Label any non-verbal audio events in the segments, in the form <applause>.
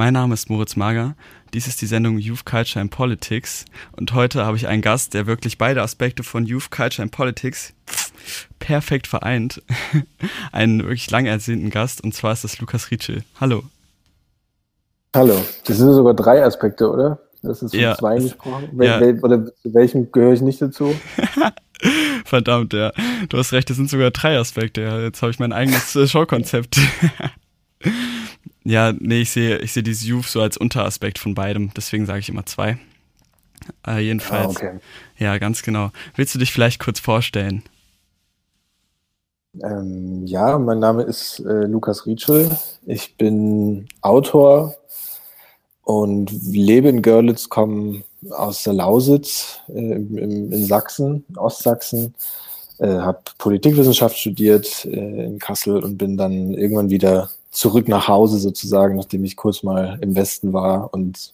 Mein Name ist Moritz Mager. Dies ist die Sendung Youth Culture and Politics. Und heute habe ich einen Gast, der wirklich beide Aspekte von Youth Culture and Politics perfekt vereint. <laughs> einen wirklich lang ersehnten Gast. Und zwar ist das Lukas Rietschel. Hallo. Hallo. Das sind sogar drei Aspekte, oder? Das ist von Ja, zwei es- gesprochen. Wel ja. wel oder zu welchem gehöre ich nicht dazu? <laughs> Verdammt, ja. Du hast recht, es sind sogar drei Aspekte. Jetzt habe ich mein eigenes äh, Showkonzept. <laughs> ja, nee, ich sehe ich sehe dieses Youth so als Unteraspekt von beidem. Deswegen sage ich immer zwei. Äh, jedenfalls. Ah, okay. Ja, ganz genau. Willst du dich vielleicht kurz vorstellen? Ähm, ja, mein Name ist äh, Lukas Rietschel. Ich bin Autor und lebe in Görlitz, komme aus der Lausitz äh, im, im, in Sachsen, Ostsachsen. Äh, habe Politikwissenschaft studiert äh, in Kassel und bin dann irgendwann wieder zurück nach Hause sozusagen, nachdem ich kurz mal im Westen war und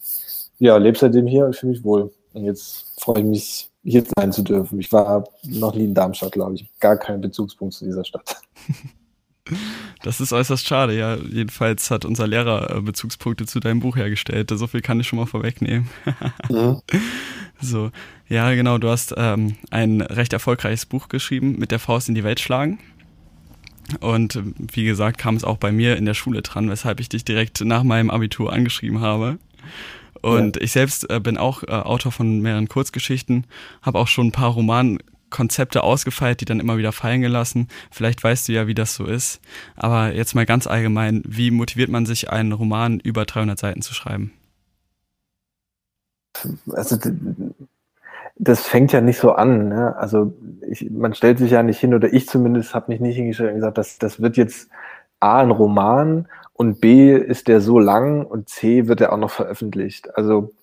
ja, lebe seitdem hier und fühle mich wohl. Und jetzt freue ich mich, hier sein zu dürfen. Ich war noch nie in Darmstadt, glaube ich. Gar keinen Bezugspunkt zu dieser Stadt. <laughs> Das ist äußerst schade, ja. Jedenfalls hat unser Lehrer äh, Bezugspunkte zu deinem Buch hergestellt. So viel kann ich schon mal vorwegnehmen. <laughs> Mhm. So, ja, genau. Du hast ähm, ein recht erfolgreiches Buch geschrieben, mit der Faust in die Welt schlagen. Und ähm, wie gesagt, kam es auch bei mir in der Schule dran, weshalb ich dich direkt nach meinem Abitur angeschrieben habe. Und ich selbst äh, bin auch äh, Autor von mehreren Kurzgeschichten, habe auch schon ein paar Romankonzepte ausgefeilt, die dann immer wieder fallen gelassen. Vielleicht weißt du ja, wie das so ist. Aber jetzt mal ganz allgemein, wie motiviert man sich, einen Roman über 300 Seiten zu schreiben? Also das fängt ja nicht so an. Ne? Also ich, man stellt sich ja nicht hin, oder ich zumindest habe mich nicht hingestellt und gesagt, das, das wird jetzt A ein Roman und B ist der so lang und C wird er auch noch veröffentlicht. Also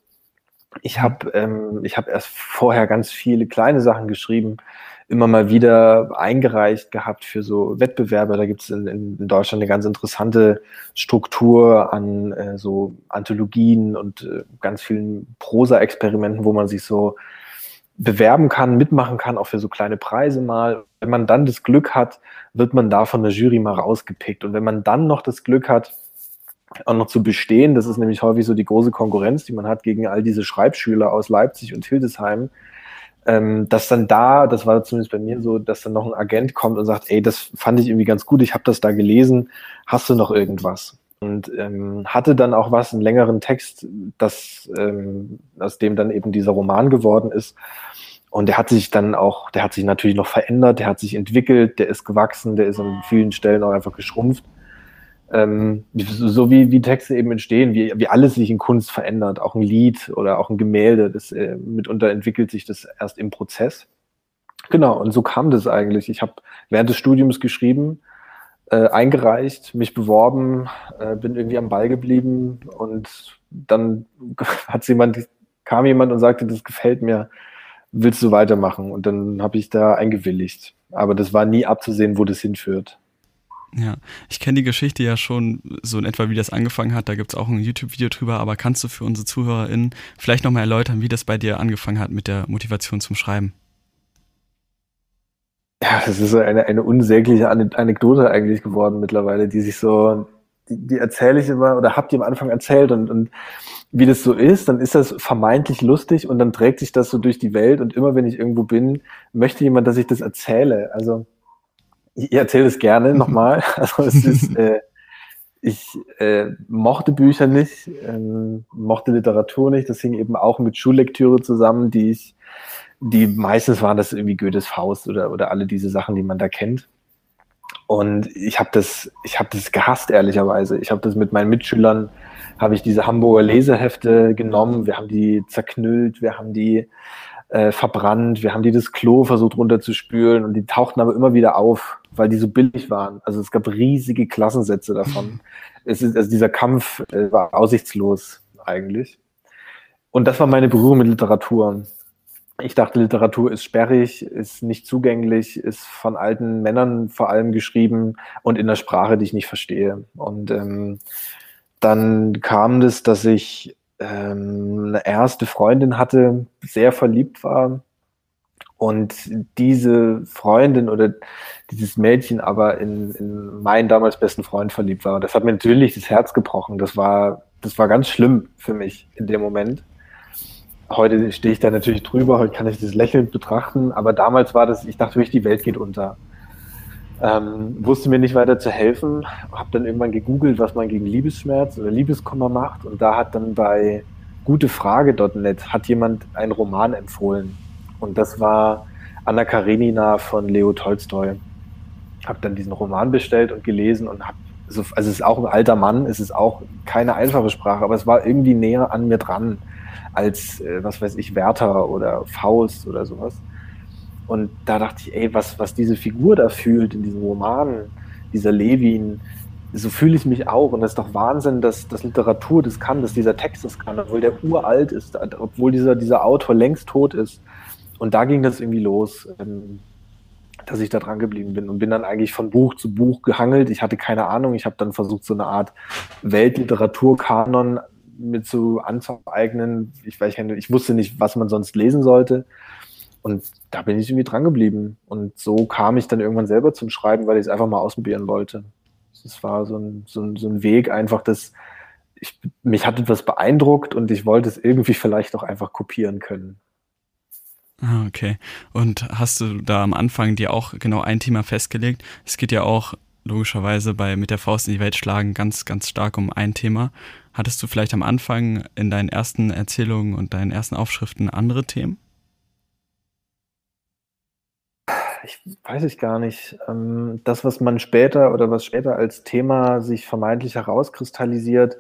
ich habe ähm, ich hab erst vorher ganz viele kleine Sachen geschrieben, immer mal wieder eingereicht gehabt für so Wettbewerbe. Da gibt es in, in Deutschland eine ganz interessante Struktur an äh, so Anthologien und äh, ganz vielen Prosa-Experimenten, wo man sich so bewerben kann, mitmachen kann, auch für so kleine Preise mal. Wenn man dann das Glück hat, wird man da von der Jury mal rausgepickt. Und wenn man dann noch das Glück hat, auch noch zu bestehen, das ist nämlich häufig so die große Konkurrenz, die man hat gegen all diese Schreibschüler aus Leipzig und Hildesheim, ähm, dass dann da, das war zumindest bei mir so, dass dann noch ein Agent kommt und sagt, ey, das fand ich irgendwie ganz gut, ich habe das da gelesen, hast du noch irgendwas? Und ähm, hatte dann auch was, einen längeren Text, das, ähm, aus dem dann eben dieser Roman geworden ist. Und der hat sich dann auch, der hat sich natürlich noch verändert, der hat sich entwickelt, der ist gewachsen, der ist an vielen Stellen auch einfach geschrumpft. Ähm, so wie, wie Texte eben entstehen, wie, wie alles sich in Kunst verändert, auch ein Lied oder auch ein Gemälde, das äh, mitunter entwickelt sich das erst im Prozess. Genau, und so kam das eigentlich. Ich habe während des Studiums geschrieben, äh, eingereicht, mich beworben, äh, bin irgendwie am Ball geblieben und dann <laughs> hat jemand, kam jemand und sagte, das gefällt mir, willst du weitermachen? Und dann habe ich da eingewilligt. Aber das war nie abzusehen, wo das hinführt. Ja, ich kenne die Geschichte ja schon so in etwa, wie das angefangen hat. Da gibt's auch ein YouTube-Video drüber, aber kannst du für unsere ZuhörerInnen vielleicht nochmal erläutern, wie das bei dir angefangen hat mit der Motivation zum Schreiben? Ja, das ist so eine, eine unsägliche Ane- Anekdote eigentlich geworden mittlerweile, die sich so, die, die erzähle ich immer oder habt ihr am Anfang erzählt und, und wie das so ist, dann ist das vermeintlich lustig und dann trägt sich das so durch die Welt und immer wenn ich irgendwo bin, möchte jemand, dass ich das erzähle. Also ich erzähle es gerne nochmal. <laughs> Also es ist, <laughs> äh, ich äh, mochte Bücher nicht, ähm, mochte Literatur nicht. Das hing eben auch mit Schullektüre zusammen, die ich, die meistens waren das irgendwie Goethes Faust oder, oder alle diese Sachen, die man da kennt. Und ich habe das, ich habe das gehasst, ehrlicherweise. Ich habe das mit meinen Mitschülern, habe ich diese Hamburger Lesehefte genommen, wir haben die zerknüllt, wir haben die äh, verbrannt, wir haben die das Klo versucht runterzuspülen und die tauchten aber immer wieder auf, weil die so billig waren. Also es gab riesige Klassensätze davon. Es ist, also dieser Kampf äh, war aussichtslos eigentlich. Und das war meine Berührung mit Literatur. Ich dachte, Literatur ist sperrig, ist nicht zugänglich, ist von alten Männern vor allem geschrieben und in der Sprache, die ich nicht verstehe. Und ähm, dann kam das, dass ich ähm, eine erste Freundin hatte, sehr verliebt war und diese Freundin oder dieses Mädchen aber in, in meinen damals besten Freund verliebt war. Und das hat mir natürlich das Herz gebrochen. Das war, das war ganz schlimm für mich in dem Moment. Heute stehe ich da natürlich drüber, heute kann ich das lächelnd betrachten, aber damals war das, ich dachte wirklich, die Welt geht unter. Ähm, wusste mir nicht weiter zu helfen, habe dann irgendwann gegoogelt, was man gegen Liebesschmerz oder Liebeskummer macht und da hat dann bei gutefrage.net hat jemand einen Roman empfohlen und das war Anna Karenina von Leo Tolstoi. Habe dann diesen Roman bestellt und gelesen und habe also, also es ist auch ein alter Mann, es ist auch keine einfache Sprache, aber es war irgendwie näher an mir dran als, äh, was weiß ich, Werther oder Faust oder sowas. Und da dachte ich, ey, was, was diese Figur da fühlt in diesem Roman, dieser Levin, so fühle ich mich auch. Und das ist doch Wahnsinn, dass, dass Literatur das kann, dass dieser Text das kann, obwohl der uralt ist, obwohl dieser, dieser Autor längst tot ist. Und da ging das irgendwie los. Ähm, dass ich da dran geblieben bin und bin dann eigentlich von Buch zu Buch gehangelt. Ich hatte keine Ahnung. Ich habe dann versucht, so eine Art Weltliteraturkanon mit so anzueignen. Ich, weiß, ich wusste nicht, was man sonst lesen sollte. Und da bin ich irgendwie dran geblieben. Und so kam ich dann irgendwann selber zum Schreiben, weil ich es einfach mal ausprobieren wollte. Es war so ein, so, ein, so ein Weg einfach, dass ich, mich hat etwas beeindruckt und ich wollte es irgendwie vielleicht auch einfach kopieren können. Ah, okay. Und hast du da am Anfang dir auch genau ein Thema festgelegt? Es geht ja auch logischerweise bei mit der Faust in die Welt schlagen ganz, ganz stark um ein Thema. Hattest du vielleicht am Anfang in deinen ersten Erzählungen und deinen ersten Aufschriften andere Themen? Ich weiß ich gar nicht. Ähm, das, was man später oder was später als Thema sich vermeintlich herauskristallisiert,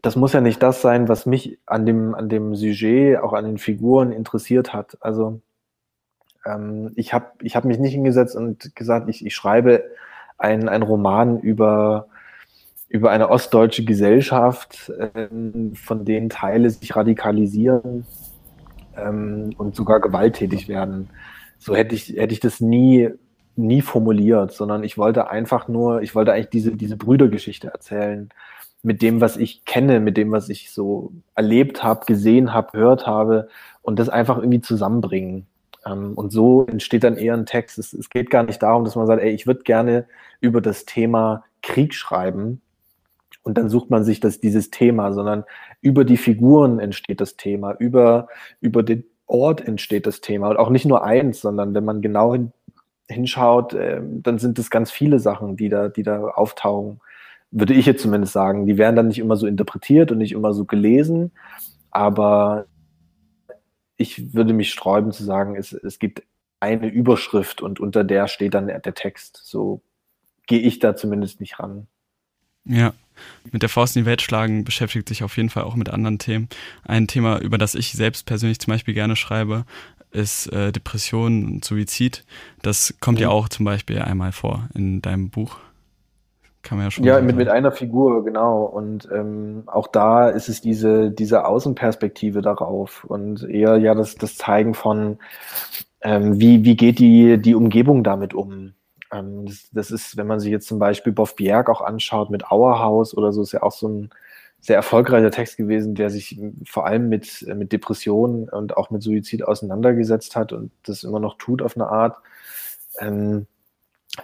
das muss ja nicht das sein, was mich an dem, an dem Sujet, auch an den Figuren interessiert hat. Also ähm, ich habe ich hab mich nicht hingesetzt und gesagt, ich, ich schreibe einen Roman über, über eine ostdeutsche Gesellschaft, ähm, von denen Teile sich radikalisieren ähm, und sogar gewalttätig werden. So hätte ich, hätte ich das nie, nie formuliert, sondern ich wollte einfach nur, ich wollte eigentlich diese, diese Brüdergeschichte erzählen mit dem, was ich kenne, mit dem, was ich so erlebt habe, gesehen habe, gehört habe und das einfach irgendwie zusammenbringen. Ähm, und so entsteht dann eher ein Text. Es, es geht gar nicht darum, dass man sagt, ey, ich würde gerne über das Thema Krieg schreiben. Und dann sucht man sich das, dieses Thema, sondern über die Figuren entsteht das Thema, über, über den Ort entsteht das Thema. Und auch nicht nur eins, sondern wenn man genau hin, hinschaut, äh, dann sind es ganz viele Sachen, die da, die da auftauchen würde ich jetzt zumindest sagen. Die werden dann nicht immer so interpretiert und nicht immer so gelesen, aber ich würde mich sträuben zu sagen, es, es gibt eine Überschrift und unter der steht dann der, der Text. So gehe ich da zumindest nicht ran. Ja, mit der Faust in die Welt schlagen beschäftigt sich auf jeden Fall auch mit anderen Themen. Ein Thema, über das ich selbst persönlich zum Beispiel gerne schreibe, ist äh, Depression und Suizid. Das kommt mhm. ja auch zum Beispiel einmal vor in deinem Buch. Kann man ja schon. Ja, mit, mit einer Figur, genau. Und ähm, auch da ist es diese, diese Außenperspektive darauf und eher ja das, das Zeigen von, ähm, wie, wie geht die, die Umgebung damit um. Ähm, das, das, ist, wenn man sich jetzt zum Beispiel Boff Bjerg auch anschaut mit Auerhaus oder so, ist ja auch so ein sehr erfolgreicher Text gewesen, der sich vor allem mit, mit Depressionen und auch mit Suizid auseinandergesetzt hat und das immer noch tut auf eine Art. Ähm,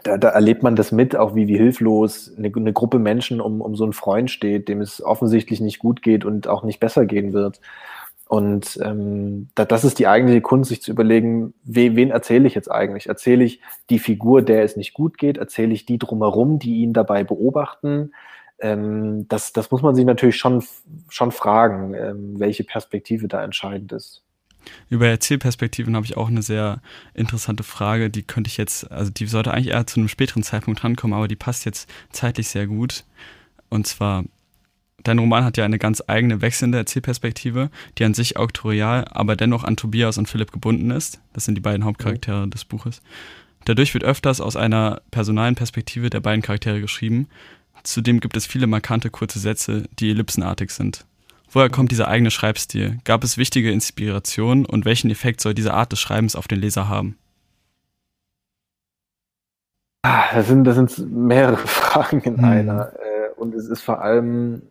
da, da erlebt man das mit, auch wie, wie hilflos eine, eine Gruppe Menschen um, um so einen Freund steht, dem es offensichtlich nicht gut geht und auch nicht besser gehen wird. Und ähm, da, das ist die eigentliche Kunst, sich zu überlegen, we, wen erzähle ich jetzt eigentlich? Erzähle ich die Figur, der es nicht gut geht? Erzähle ich die drumherum, die ihn dabei beobachten? Ähm, das, das muss man sich natürlich schon, schon fragen, ähm, welche Perspektive da entscheidend ist. Über Erzählperspektiven habe ich auch eine sehr interessante Frage. Die könnte ich jetzt, also die sollte eigentlich eher zu einem späteren Zeitpunkt rankommen, aber die passt jetzt zeitlich sehr gut. Und zwar, dein Roman hat ja eine ganz eigene wechselnde Erzählperspektive, die an sich auktorial, aber dennoch an Tobias und Philipp gebunden ist. Das sind die beiden Hauptcharaktere mhm. des Buches. Dadurch wird öfters aus einer personalen Perspektive der beiden Charaktere geschrieben. Zudem gibt es viele markante kurze Sätze, die ellipsenartig sind. Woher kommt dieser eigene Schreibstil? Gab es wichtige Inspirationen und welchen Effekt soll diese Art des Schreibens auf den Leser haben? Ah, das sind, das sind mehrere <laughs> Fragen in hm. einer. Äh, und es ist vor allem,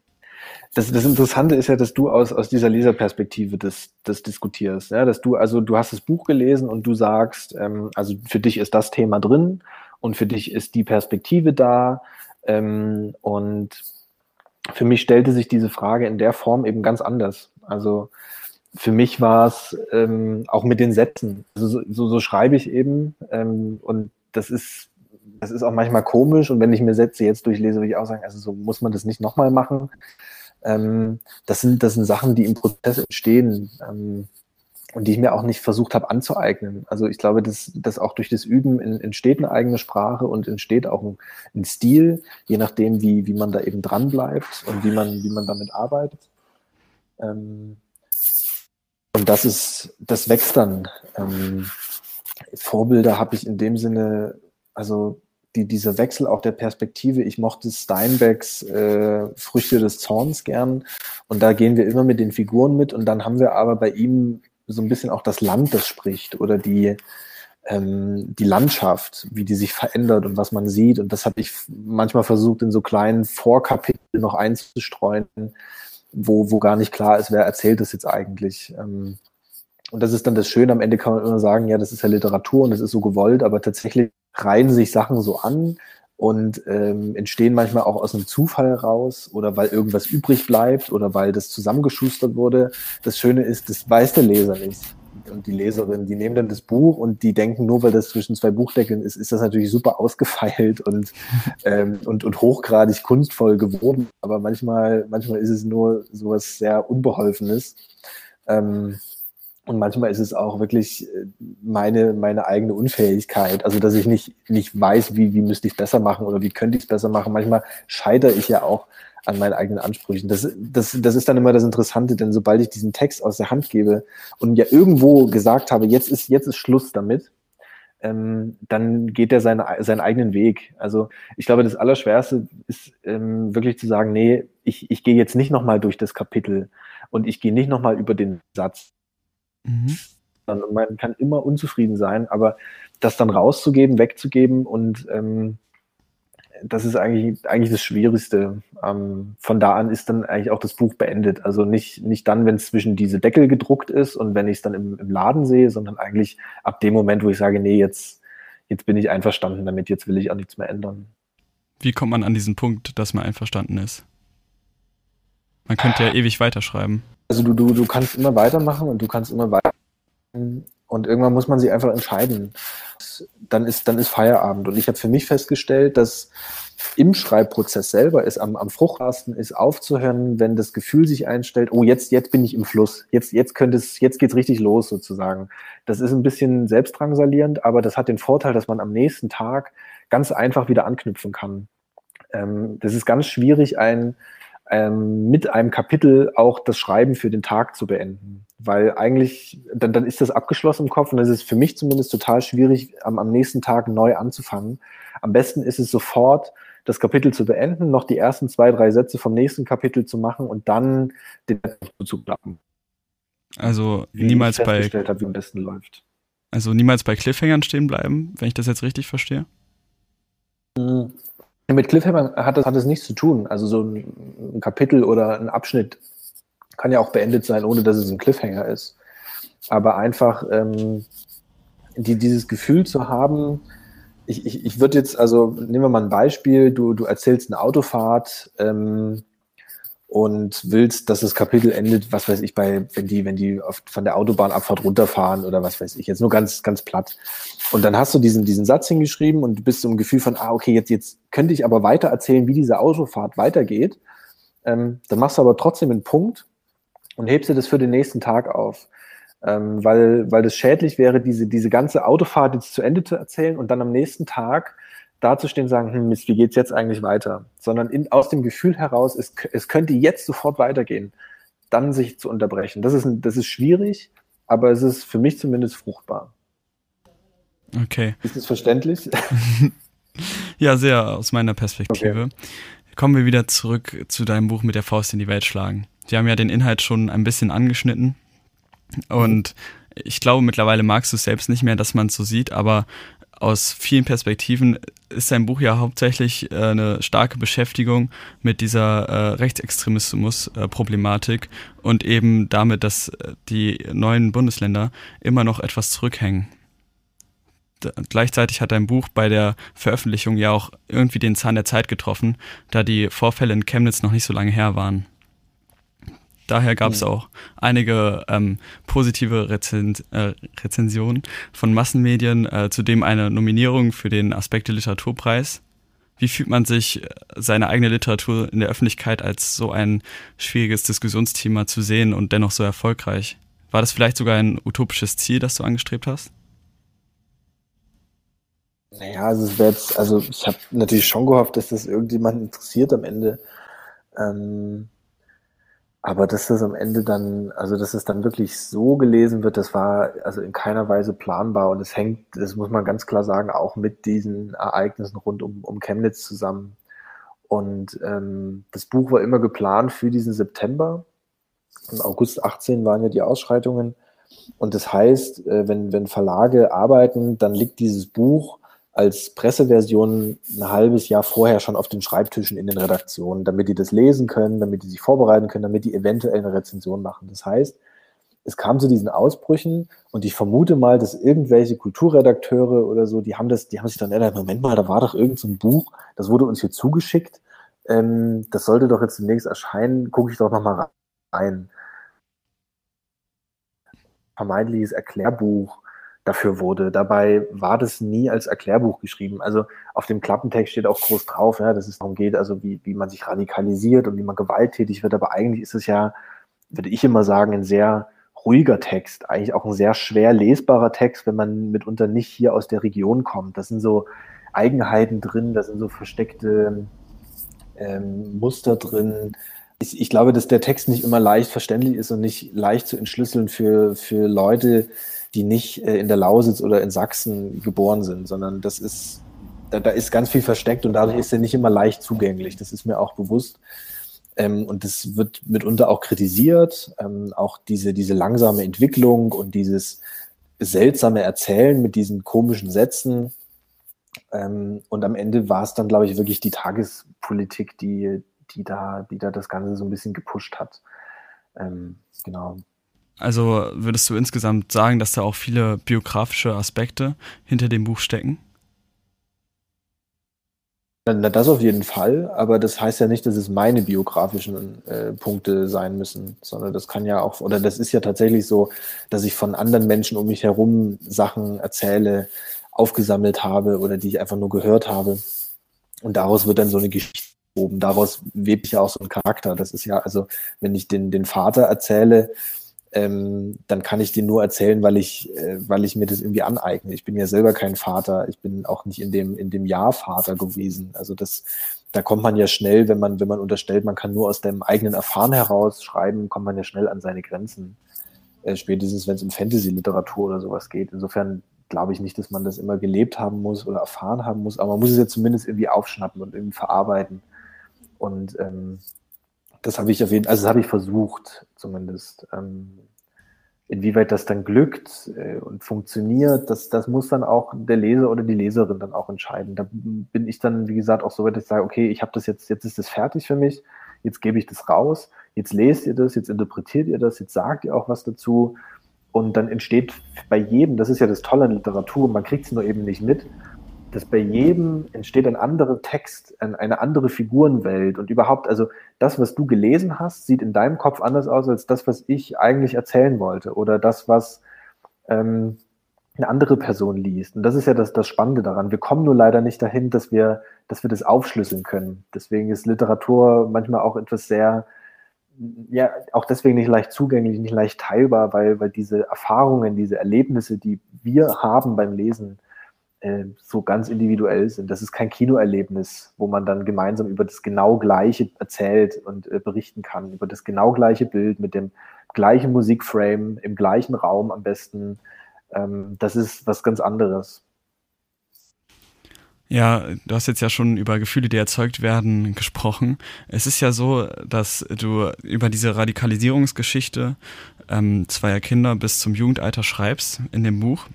das, das Interessante ist ja, dass du aus, aus dieser Leserperspektive das, das diskutierst. Ja? Dass du, also du hast das Buch gelesen und du sagst, ähm, also für dich ist das Thema drin und für dich ist die Perspektive da. Ähm, und für mich stellte sich diese Frage in der Form eben ganz anders. Also für mich war es ähm, auch mit den Sätzen. Also so, so schreibe ich eben ähm, und das ist, das ist auch manchmal komisch und wenn ich mir Sätze jetzt durchlese, würde ich auch sagen, also so muss man das nicht nochmal machen. Ähm, das, sind, das sind Sachen, die im Prozess entstehen ähm, und die ich mir auch nicht versucht habe anzueignen. Also ich glaube, dass, dass auch durch das Üben entsteht eine eigene Sprache und entsteht auch ein, ein Stil, je nachdem, wie, wie man da eben dran bleibt und wie man, wie man damit arbeitet. Ähm, und das ist, das wächst dann. Ähm, Vorbilder habe ich in dem Sinne, also die, dieser Wechsel auch der Perspektive. Ich mochte Steinbecks äh, Früchte des Zorns gern und da gehen wir immer mit den Figuren mit und dann haben wir aber bei ihm so ein bisschen auch das Land, das spricht oder die, ähm, die Landschaft, wie die sich verändert und was man sieht. Und das habe ich manchmal versucht, in so kleinen Vorkapiteln noch einzustreuen, wo, wo gar nicht klar ist, wer erzählt das jetzt eigentlich. Ähm, und das ist dann das Schöne, am Ende kann man immer sagen, ja, das ist ja Literatur und das ist so gewollt, aber tatsächlich reihen sich Sachen so an und ähm, entstehen manchmal auch aus einem Zufall raus oder weil irgendwas übrig bleibt oder weil das zusammengeschustert wurde. Das Schöne ist, das weiß der Leser nicht. Und die Leserin, die nehmen dann das Buch und die denken, nur weil das zwischen zwei Buchdeckeln ist, ist das natürlich super ausgefeilt und, <laughs> ähm, und, und hochgradig kunstvoll geworden. Aber manchmal, manchmal ist es nur sowas sehr Unbeholfenes. Ähm, und manchmal ist es auch wirklich äh, meine, meine eigene Unfähigkeit. Also, dass ich nicht, nicht weiß, wie, wie müsste ich es besser machen oder wie könnte ich es besser machen. Manchmal scheitere ich ja auch an meinen eigenen Ansprüchen. Das, das, das ist dann immer das Interessante, denn sobald ich diesen Text aus der Hand gebe und ja irgendwo gesagt habe, jetzt ist, jetzt ist Schluss damit, ähm, dann geht er seine, seinen eigenen Weg. Also ich glaube, das Allerschwerste ist ähm, wirklich zu sagen, nee, ich, ich gehe jetzt nicht nochmal durch das Kapitel und ich gehe nicht nochmal über den Satz. Mhm. Man kann immer unzufrieden sein, aber das dann rauszugeben, wegzugeben und ähm, das ist eigentlich, eigentlich das Schwierigste. Ähm, von da an ist dann eigentlich auch das Buch beendet. Also nicht, nicht dann, wenn es zwischen diese Deckel gedruckt ist und wenn ich es dann im, im, Laden sehe, sondern eigentlich ab dem Moment, wo ich sage, nee, jetzt, jetzt bin ich einverstanden damit, jetzt will ich auch nichts mehr ändern. Wie kommt man an diesen Punkt, dass man einverstanden ist? Man könnte ja ewig weiterschreiben. Also du, du, du kannst immer weitermachen und du kannst immer weiter und irgendwann muss man sich einfach entscheiden. Dann ist, dann ist Feierabend. Und ich habe für mich festgestellt, dass im Schreibprozess selber ist am, am fruchtbarsten ist aufzuhören, wenn das Gefühl sich einstellt, oh, jetzt, jetzt bin ich im Fluss. Jetzt, jetzt könnte es, jetzt geht's richtig los sozusagen. Das ist ein bisschen selbstdrangsalierend, aber das hat den Vorteil, dass man am nächsten Tag ganz einfach wieder anknüpfen kann. Ähm, das ist ganz schwierig, ein, ähm, mit einem Kapitel auch das Schreiben für den Tag zu beenden. Weil eigentlich, dann, dann ist das abgeschlossen im Kopf und es ist für mich zumindest total schwierig, am, am nächsten Tag neu anzufangen. Am besten ist es sofort, das Kapitel zu beenden, noch die ersten zwei, drei Sätze vom nächsten Kapitel zu machen und dann den zu klappen. Also niemals bei habe, wie am besten läuft. Also niemals bei Cliffhangern stehen bleiben, wenn ich das jetzt richtig verstehe. Mit Cliffhanger hat das, hat das nichts zu tun. Also so ein, ein, Kapitel oder ein Abschnitt kann ja auch beendet sein, ohne dass es ein Cliffhanger ist. Aber einfach ähm, die, dieses Gefühl zu haben, ich, ich, ich würde jetzt, also nehmen wir mal ein Beispiel, du, du erzählst eine Autofahrt, ähm, und willst, dass das Kapitel endet, was weiß ich, bei, wenn die, wenn die von der Autobahnabfahrt runterfahren oder was weiß ich, jetzt nur ganz, ganz platt. Und dann hast du diesen, diesen Satz hingeschrieben und bist so im Gefühl von, ah, okay, jetzt, jetzt könnte ich aber weiter erzählen, wie diese Autofahrt weitergeht. Ähm, dann machst du aber trotzdem einen Punkt und hebst dir das für den nächsten Tag auf. Ähm, weil, weil das schädlich wäre, diese, diese ganze Autofahrt jetzt zu Ende zu erzählen und dann am nächsten Tag dazustehen und sagen, hm, Mist, wie geht's jetzt eigentlich weiter? Sondern in, aus dem Gefühl heraus, es, es könnte jetzt sofort weitergehen, dann sich zu unterbrechen. Das ist, das ist schwierig, aber es ist für mich zumindest fruchtbar. Okay. Ist es verständlich? <laughs> ja, sehr aus meiner Perspektive. Okay. Kommen wir wieder zurück zu deinem Buch mit der Faust in die Welt schlagen. Wir haben ja den Inhalt schon ein bisschen angeschnitten und ich glaube, mittlerweile magst du es selbst nicht mehr, dass man es so sieht, aber aus vielen Perspektiven ist sein Buch ja hauptsächlich äh, eine starke Beschäftigung mit dieser äh, Rechtsextremismus-Problematik und eben damit, dass äh, die neuen Bundesländer immer noch etwas zurückhängen. gleichzeitig hat dein Buch bei der Veröffentlichung ja auch irgendwie den Zahn der Zeit getroffen, da die Vorfälle in Chemnitz noch nicht so lange her waren. Daher gab es auch einige ähm, positive Rezen äh, Rezensionen von Massenmedien, äh, zudem eine Nominierung für den Aspekte Literaturpreis. Wie fühlt man sich, äh, seine eigene Literatur in der Öffentlichkeit als so ein schwieriges Diskussionsthema zu sehen und dennoch so erfolgreich? War das vielleicht sogar ein utopisches Ziel, das du angestrebt hast? Naja, also es wäre jetzt, also ich habe natürlich schon gehofft, dass das irgendjemand interessiert am Ende. Ähm, aber dass das am Ende dann, also dass es dann wirklich so gelesen wird, das war also in keiner Weise planbar und es hängt, das muss man ganz klar sagen, auch mit diesen Ereignissen rund um, um Chemnitz zusammen. Und ähm, das Buch war immer geplant für diesen September. Im August 18 waren ja die Ausschreitungen. Und das heißt, äh, wenn, wenn Verlage arbeiten, dann liegt dieses Buch als Presseversion ein halbes Jahr vorher schon auf den Schreibtischen in den Redaktionen, damit die das lesen können, damit die sich vorbereiten können, damit die eventuell eine Rezension machen. Das heißt, es kam zu diesen Ausbrüchen und ich vermute mal, dass irgendwelche Kulturredakteure oder so, die haben das, die haben sich dann erinnert, Moment mal, da war doch irgendein so Buch, das wurde uns hier zugeschickt, ähm, das sollte doch jetzt demnächst erscheinen, gucke ich doch nochmal rein. Vermeintliches Erklärbuch dafür wurde. Dabei war das nie als Erklärbuch geschrieben. Also auf dem Klappentext steht auch groß drauf, ja, dass es darum geht, also wie, wie man sich radikalisiert und wie man gewalttätig wird. Aber eigentlich ist es ja, würde ich immer sagen, ein sehr ruhiger Text, eigentlich auch ein sehr schwer lesbarer Text, wenn man mitunter nicht hier aus der Region kommt. Das sind so Eigenheiten drin, da sind so versteckte ähm, Muster drin. Ich, ich glaube, dass der Text nicht immer leicht verständlich ist und nicht leicht zu entschlüsseln für, für Leute, die nicht äh, in der Lausitz oder in Sachsen geboren sind, sondern das ist, da, da ist ganz viel versteckt und dadurch ist er nicht immer leicht zugänglich. Das ist mir auch bewusst. Ähm, und das wird mitunter auch kritisiert, ähm, auch diese, diese langsame Entwicklung und dieses seltsame Erzählen mit diesen komischen Sätzen. Ähm, und am Ende war es dann, glaube ich, wirklich die Tagespolitik, die, die, da, die da das Ganze so ein bisschen gepusht hat. Ähm, genau. Also würdest du insgesamt sagen, dass da auch viele biografische Aspekte hinter dem Buch stecken? Na, das auf jeden Fall, aber das heißt ja nicht, dass es meine biografischen äh, Punkte sein müssen, sondern das kann ja auch, oder das ist ja tatsächlich so, dass ich von anderen Menschen um mich herum Sachen erzähle, aufgesammelt habe oder die ich einfach nur gehört habe. Und daraus wird dann so eine Geschichte oben. Daraus webt ich ja auch so ein Charakter. Das ist ja, also, wenn ich den, den Vater erzähle, ähm, dann kann ich den nur erzählen, weil ich, äh, weil ich mir das irgendwie aneigne. Ich bin ja selber kein Vater. Ich bin auch nicht in dem, in dem Jahr Vater gewesen. Also das, da kommt man ja schnell, wenn man, wenn man unterstellt, man kann nur aus dem eigenen Erfahren heraus schreiben, kommt man ja schnell an seine Grenzen. Äh, spätestens, wenn es um Fantasy-Literatur oder sowas geht. Insofern glaube ich nicht, dass man das immer gelebt haben muss oder erfahren haben muss, aber man muss es ja zumindest irgendwie aufschnappen und irgendwie verarbeiten. Und ähm, das habe ich auf also das habe ich versucht, zumindest. Ähm, inwieweit das dann glückt äh, und funktioniert, das, das muss dann auch der Leser oder die Leserin dann auch entscheiden. Da bin ich dann, wie gesagt, auch so weit, dass ich sage, okay, ich habe das jetzt, jetzt ist das fertig für mich, jetzt gebe ich das raus, jetzt lest ihr das, jetzt interpretiert ihr das, jetzt sagt ihr auch was dazu. Und dann entsteht bei jedem, das ist ja das Tolle an Literatur, man kriegt es nur eben nicht mit, dass bei jedem entsteht ein anderer Text, eine andere Figurenwelt und überhaupt, also das, was du gelesen hast, sieht in deinem Kopf anders aus als das, was ich eigentlich erzählen wollte oder das, was ähm, eine andere Person liest. Und das ist ja das, das Spannende daran. Wir kommen nur leider nicht dahin, dass wir, dass wir das aufschlüsseln können. Deswegen ist Literatur manchmal auch etwas sehr, ja, auch deswegen nicht leicht zugänglich, nicht leicht teilbar, weil, weil diese Erfahrungen, diese Erlebnisse, die wir haben beim Lesen, äh, so ganz individuell sind. Das ist kein Kinoerlebnis, wo man dann gemeinsam über das genau gleiche erzählt und äh, berichten kann, über das genau gleiche Bild mit dem gleichen Musikframe, im gleichen Raum am besten. Ähm, das ist was ganz anderes. Ja, du hast jetzt ja schon über Gefühle, die erzeugt werden, gesprochen. Es ist ja so, dass du über diese Radikalisierungsgeschichte ähm, zweier Kinder bis zum Jugendalter schreibst in dem Buch.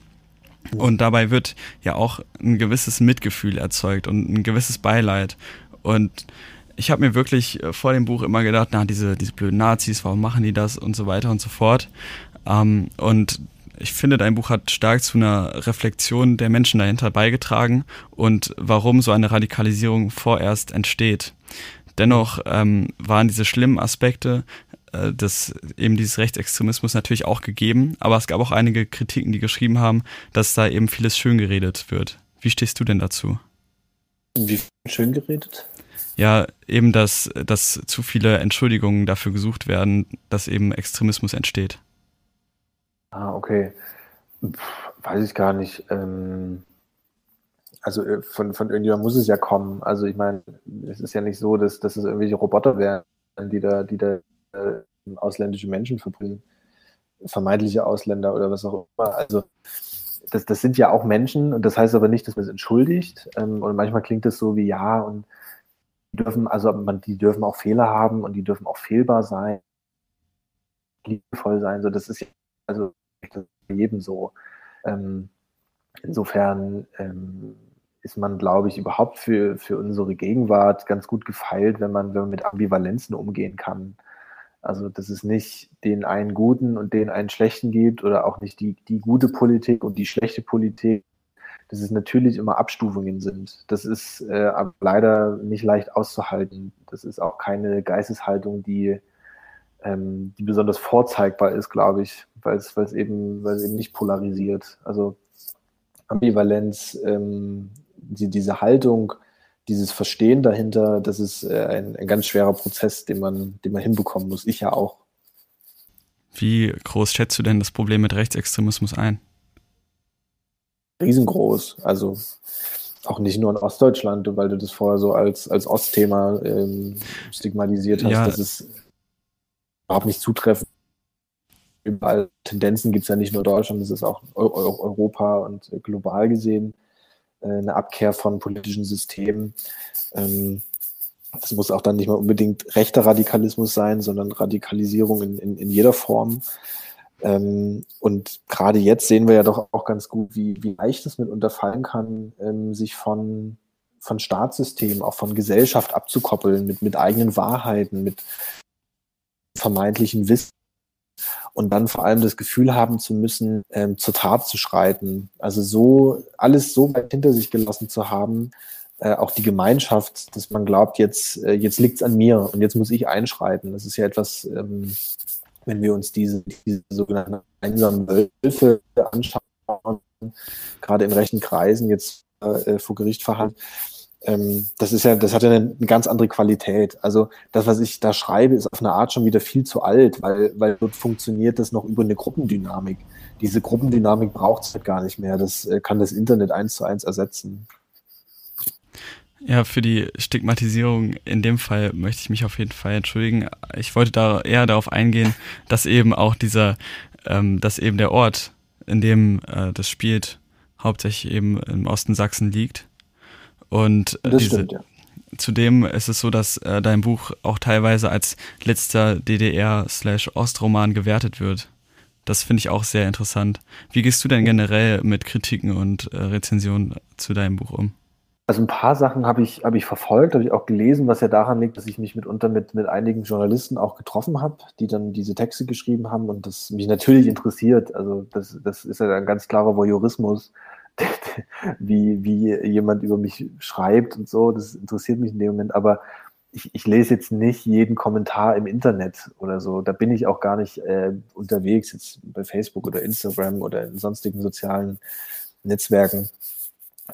Und dabei wird ja auch ein gewisses Mitgefühl erzeugt und ein gewisses Beileid. Und ich habe mir wirklich äh, vor dem Buch immer gedacht, na, diese, diese blöden Nazis, warum machen die das und so weiter und so fort. Ähm, und ich finde, dein Buch hat stark zu einer Reflexion der Menschen dahinter beigetragen und warum so eine Radikalisierung vorerst entsteht. Dennoch ähm, waren diese schlimmen Aspekte äh, des eben dieses Rechtsextremismus natürlich auch gegeben, aber es gab auch einige Kritiken, die geschrieben haben, dass da eben vieles schön geredet wird. Wie stehst du denn dazu? Wie schön geredet? Ja, eben, dass, dass zu viele Entschuldigungen dafür gesucht werden, dass eben Extremismus entsteht. Ah, okay. Pff, weiß ich gar nicht. Ähm, also äh, von, von irgendjemand muss es ja kommen. Also ich meine, es ist ja nicht so, dass, dass es irgendwelche Roboter wären, die da, die da äh, ausländische Menschen verbringen. Vermeintliche Ausländer oder was auch immer. Also das, das sind ja auch Menschen und das heißt aber nicht, dass man es entschuldigt. Ähm, und manchmal klingt es so wie ja und die dürfen, also man, die dürfen auch Fehler haben und die dürfen auch fehlbar sein, liebevoll sein. So, das ist ja, also jedem so. Ähm, insofern ähm, ist man, glaube ich, überhaupt für, für unsere Gegenwart ganz gut gefeilt, wenn man, wenn man mit Ambivalenzen umgehen kann. Also, dass es nicht den einen guten und den einen schlechten gibt oder auch nicht die, die gute Politik und die schlechte Politik, dass es natürlich immer Abstufungen sind. Das ist äh, aber leider nicht leicht auszuhalten. Das ist auch keine Geisteshaltung, die, ähm, die besonders vorzeigbar ist, glaube ich, weil es, eben, eben nicht polarisiert. Also Ambivalenz ähm, die, diese Haltung, dieses Verstehen dahinter, das ist äh, ein, ein ganz schwerer Prozess, den man, den man hinbekommen muss. Ich ja auch. Wie groß schätzt du denn das Problem mit Rechtsextremismus ein? Riesengroß. Also auch nicht nur in Ostdeutschland, weil du das vorher so als, als Ostthema ähm, stigmatisiert hast. Ja. Das ist überhaupt nicht zutreffend. Überall Tendenzen gibt es ja nicht nur in Deutschland, das ist auch Europa und global gesehen. Äh, eine Abkehr von politischen Systemen. Ähm, das muss auch dann nicht mal unbedingt rechter Radikalismus sein, sondern Radikalisierung in, in, in jeder Form. Ähm, und gerade jetzt sehen wir ja doch auch ganz gut, wie, wie leicht es mitunter fallen kann, ähm, sich von, von Staatssystemen, auch von Gesellschaft abzukoppeln, mit, mit eigenen Wahrheiten, mit vermeintlichen Wissen und dann vor allem das Gefühl haben zu müssen, ähm, zur Tat zu schreiten. Also so alles so weit hinter sich gelassen zu haben, äh, auch die Gemeinschaft, dass man glaubt, jetzt, äh, jetzt liegt's an mir und jetzt muss ich einschreiten. Das ist ja etwas, ähm, wenn wir uns diese, diese sogenannten einsamen Wölfe anschauen, gerade in rechten Kreisen jetzt äh, vor Gericht verhandelt, ähm, das ist ja, das hat ja eine, eine, ganz andere Qualität. Also das, was ich da schreibe, ist auf eine Art schon wieder viel zu alt, weil, weil dort funktioniert das noch über eine Gruppendynamik. Diese Gruppendynamik braucht es halt gar nicht mehr. Das äh, kann das Internet eins zu eins ersetzen. Ja, für die Stigmatisierung in dem Fall möchte ich mich auf jeden Fall entschuldigen. Ich wollte da eher darauf eingehen, dass eben auch dieser, ähm, dass eben der Ort, in dem äh, das spielt, hauptsächlich eben im Osten Sachsen liegt und das diese, stimmt, ja. Zudem ist es so, dass äh, dein Buch auch teilweise als letzter DDR-Ostroman gewertet wird. Das finde ich auch sehr interessant. Wie gehst du denn generell mit Kritiken und äh, Rezensionen zu deinem Buch um? Also ein paar Sachen habe ich, hab ich verfolgt, habe ich auch gelesen, was ja daran liegt, dass ich mich mitunter mit, mit einigen Journalisten auch getroffen habe, die dann diese Texte geschrieben haben und das mich natürlich interessiert. Also das, das ist ja ein ganz klarer Voyeurismus wie, wie jemand über mich schreibt und so. Das interessiert mich in dem Moment, aber ich, ich lese jetzt nicht jeden Kommentar im Internet oder so. Da bin ich auch gar nicht äh, unterwegs, jetzt bei Facebook oder Instagram oder in sonstigen sozialen Netzwerken.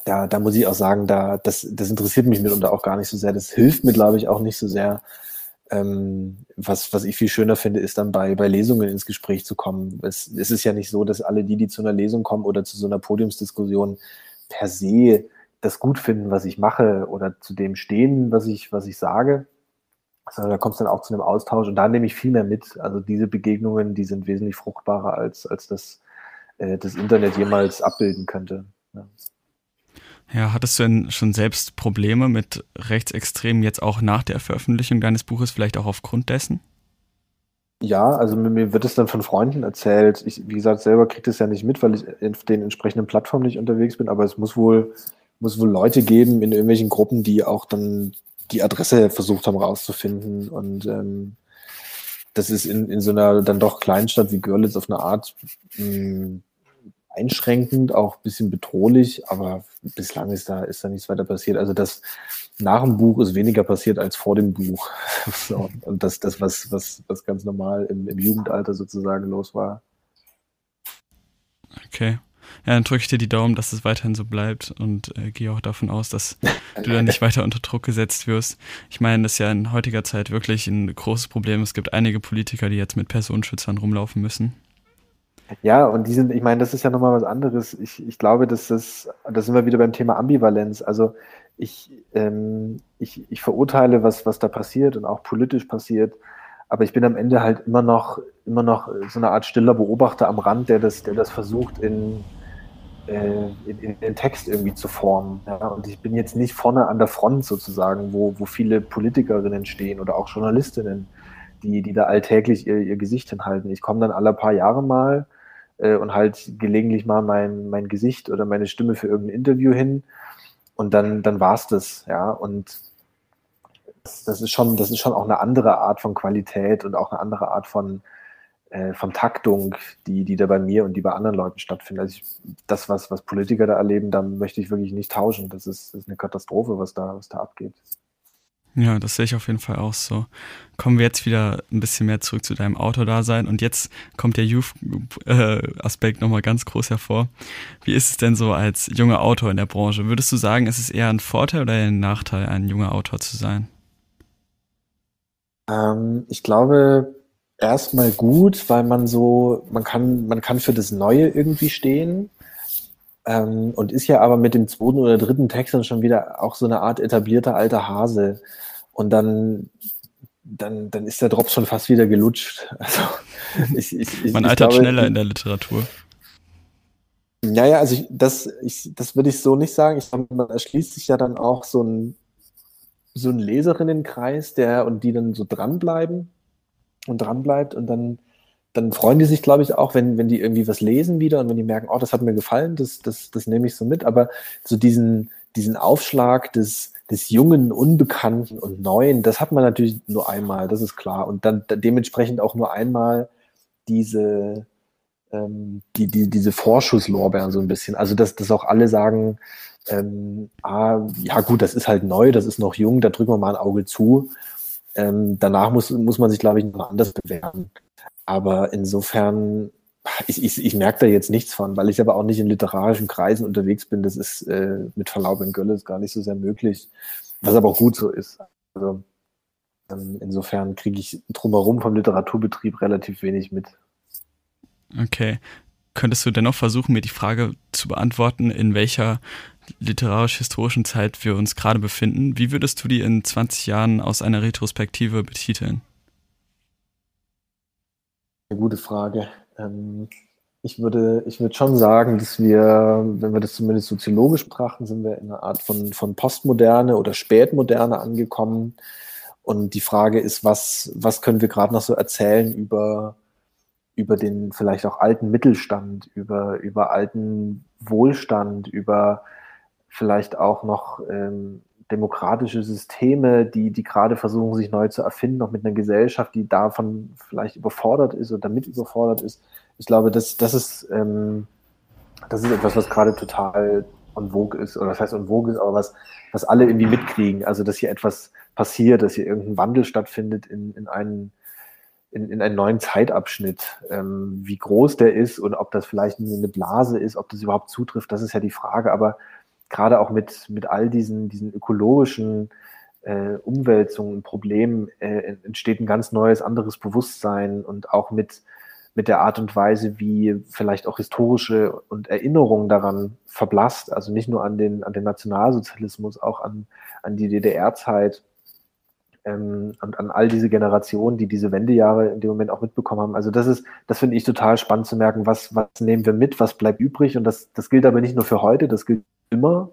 Da, da muss ich auch sagen, da, das, das interessiert mich mitunter auch gar nicht so sehr. Das hilft mir, glaube ich, auch nicht so sehr, ähm, was, was ich viel schöner finde, ist dann bei, bei Lesungen ins Gespräch zu kommen. Es, es ist ja nicht so, dass alle die, die zu einer Lesung kommen oder zu so einer Podiumsdiskussion per se das gut finden, was ich mache oder zu dem stehen, was ich, was ich sage, sondern da kommt es dann auch zu einem Austausch und da nehme ich viel mehr mit. Also diese Begegnungen, die sind wesentlich fruchtbarer, als, als das, äh, das Internet jemals abbilden könnte. Ja. Ja, hattest du denn schon selbst Probleme mit Rechtsextremen jetzt auch nach der Veröffentlichung deines Buches, vielleicht auch aufgrund dessen? Ja, also mir wird es dann von Freunden erzählt. Ich, wie gesagt, selber kriege das ja nicht mit, weil ich auf den entsprechenden Plattformen nicht unterwegs bin, aber es muss wohl, muss wohl Leute geben in irgendwelchen Gruppen, die auch dann die Adresse versucht haben rauszufinden. Und ähm, das ist in, in so einer dann doch kleinen Stadt wie Görlitz auf eine Art mh, hm, einschränkend, auch ein bisschen bedrohlich, aber bislang ist da, ist da nichts weiter passiert. Also das nach dem Buch ist weniger passiert als vor dem Buch. <laughs> so, und das, das was, was, was ganz normal im, im Jugendalter sozusagen los war. Okay. Ja, dann drücke ich dir die Daumen, dass es weiterhin so bleibt und äh, gehe auch davon aus, dass <laughs> du dann nicht weiter unter Druck gesetzt wirst. Ich meine, das ist ja in heutiger Zeit wirklich ein großes Problem. Es gibt einige Politiker, die jetzt mit Personenschützern rumlaufen müssen. Ja, und die sind, ich meine, das ist ja nochmal was anderes. Ich, ich glaube, dass das, da sind wir wieder beim Thema Ambivalenz. Also ich, ähm, ich, ich verurteile, was, was da passiert und auch politisch passiert, aber ich bin am Ende halt immer noch, immer noch so eine Art stiller Beobachter am Rand, der das, der das versucht, in, äh, in, in den Text irgendwie zu formen. Ja? Und ich bin jetzt nicht vorne an der Front sozusagen, wo, wo viele Politikerinnen stehen oder auch Journalistinnen, die, die da alltäglich ihr, ihr Gesicht hinhalten. Ich komme dann alle paar Jahre mal äh, und halt gelegentlich mal mein, mein Gesicht oder meine Stimme für irgendein Interview hin und dann, dann war es das, ja. Und das, das, ist schon, das ist schon auch eine andere Art von Qualität und auch eine andere Art von, äh, von Taktung, die, die da bei mir und die bei anderen Leuten stattfindet. Also ich, das, was, was Politiker da erleben, da möchte ich wirklich nicht tauschen. Das ist, ist eine Katastrophe, was da, was da abgeht. Ja, das sehe ich auf jeden Fall auch so. Kommen wir jetzt wieder ein bisschen mehr zurück zu deinem Autodasein und jetzt kommt der Youth-Aspekt nochmal ganz groß hervor. Wie ist es denn so als junger Autor in der Branche? Würdest du sagen, ist es eher ein Vorteil oder ein Nachteil, ein junger Autor zu sein? Ähm, ich glaube, erstmal gut, weil man so, man kann, man kann für das Neue irgendwie stehen. Ähm, und ist ja aber mit dem zweiten oder dritten Text dann schon wieder auch so eine Art etablierter alter Hase. Und dann, dann, dann ist der Drops schon fast wieder gelutscht. <laughs> Also, ich, ich, ich, man altert glaube, schneller in der Literatur. Naja, also ich, das, ich, das würde ich so nicht sagen. Ich glaube, man erschließt sich ja dann auch so ein, so ein Leserinnenkreis, der und die dann so dranbleiben und dranbleibt und dann, dann freuen die sich, glaube ich, auch, wenn, wenn die irgendwie was lesen wieder und wenn die merken, oh, das hat mir gefallen, das, das, das nehme ich so mit. Aber so diesen, diesen Aufschlag des, des Jungen, Unbekannten und Neuen, das hat man natürlich nur einmal, das ist klar. Und dann dementsprechend auch nur einmal diese, ähm, die, die, diese Vorschusslorbeeren so ein bisschen. Also, dass, dass auch alle sagen, ähm, ah, ja gut, das ist halt neu, das ist noch jung, da drücken wir mal ein Auge zu. Ähm, danach muss, muss man sich, glaube ich, noch anders bewerten. Aber insofern, ich, ich, ich merke da jetzt nichts von, weil ich aber auch nicht in literarischen Kreisen unterwegs bin. Das ist äh, mit Verlaub in Gölle gar nicht so sehr möglich, was aber auch gut so ist. Also ähm, insofern kriege ich drumherum vom Literaturbetrieb relativ wenig mit. Okay. Könntest du dennoch versuchen, mir die Frage zu beantworten, in welcher literarisch-historischen Zeit wir uns gerade befinden. Wie würdest du die in 20 Jahren aus einer Retrospektive betiteln? Eine gute Frage. Ähm, ich würde, ich würde schon sagen, dass wir, wenn wir das zumindest soziologisch betrachten, sind wir in einer Art von, von Postmoderne oder Spätmoderne angekommen. Und die Frage ist, was, was können wir gerade noch so erzählen über, über den vielleicht auch alten Mittelstand, über, über alten Wohlstand, über vielleicht auch noch ähm, demokratische Systeme, die, die gerade versuchen, sich neu zu erfinden, noch mit einer Gesellschaft, die davon vielleicht überfordert ist oder damit überfordert ist. Ich glaube, das, das, ist, ähm, das ist etwas, was gerade total on vogue ist, oder das heißt on vogue ist, aber was, was alle irgendwie mitkriegen. Also, dass hier etwas passiert, dass hier irgendein Wandel stattfindet in, in einen in, in einen neuen Zeitabschnitt. Ähm, wie groß der ist und ob das vielleicht eine Blase ist, ob das überhaupt zutrifft, das ist ja die Frage. Aber gerade auch mit, mit all diesen, diesen ökologischen äh, Umwälzungen Problemen äh, entsteht ein ganz neues, anderes Bewusstsein und auch mit, mit der Art und Weise, wie vielleicht auch historische und Erinnerungen daran verblasst, also nicht nur an den, an den Nationalsozialismus, auch an, an die DDR-Zeit ähm, und an all diese Generationen, die diese Wendejahre in dem Moment auch mitbekommen haben. Also das ist, das finde ich total spannend zu merken, was, was nehmen wir mit, was bleibt übrig und das, das gilt aber nicht nur für heute, das gilt immer.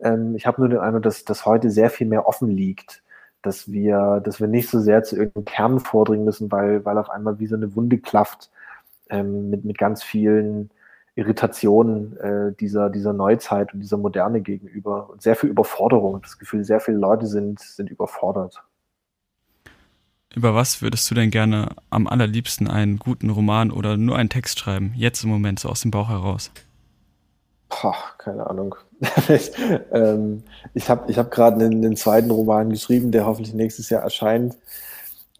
Ähm, ich habe nur den Eindruck, dass, dass heute sehr viel mehr offen liegt, dass wir, dass wir nicht so sehr zu irgendeinem Kern vordringen müssen, weil, weil auf einmal wie so eine Wunde klafft ähm, mit, mit ganz vielen Irritationen äh, dieser, dieser Neuzeit und dieser Moderne gegenüber und sehr viel Überforderung. Das Gefühl, sehr viele Leute sind, sind überfordert. Über was würdest du denn gerne am allerliebsten einen guten Roman oder nur einen Text schreiben, jetzt im Moment so aus dem Bauch heraus? Boah, keine Ahnung. Ähm, ich habe ich hab gerade einen, einen, zweiten Roman geschrieben, der hoffentlich nächstes Jahr erscheint.